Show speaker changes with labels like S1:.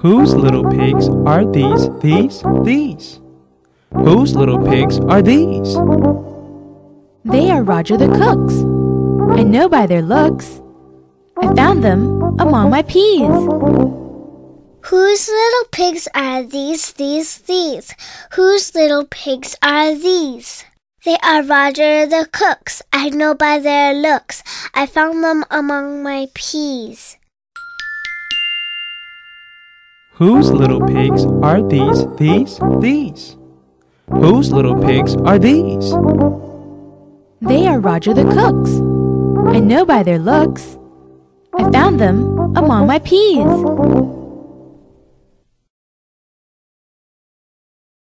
S1: Whose little pigs are these, these, these? Whose little pigs are these?
S2: They are Roger the cook's. I know by their looks. I found them among my peas.
S3: Whose little pigs are these, these, these? Whose little pigs are these? They are Roger the cook's. I know by their looks. I found them among my peas.
S1: Whose little pigs are these, these, these? Whose little pigs are these?
S2: They are Roger the cook's. I know by their looks. I found them among my peas.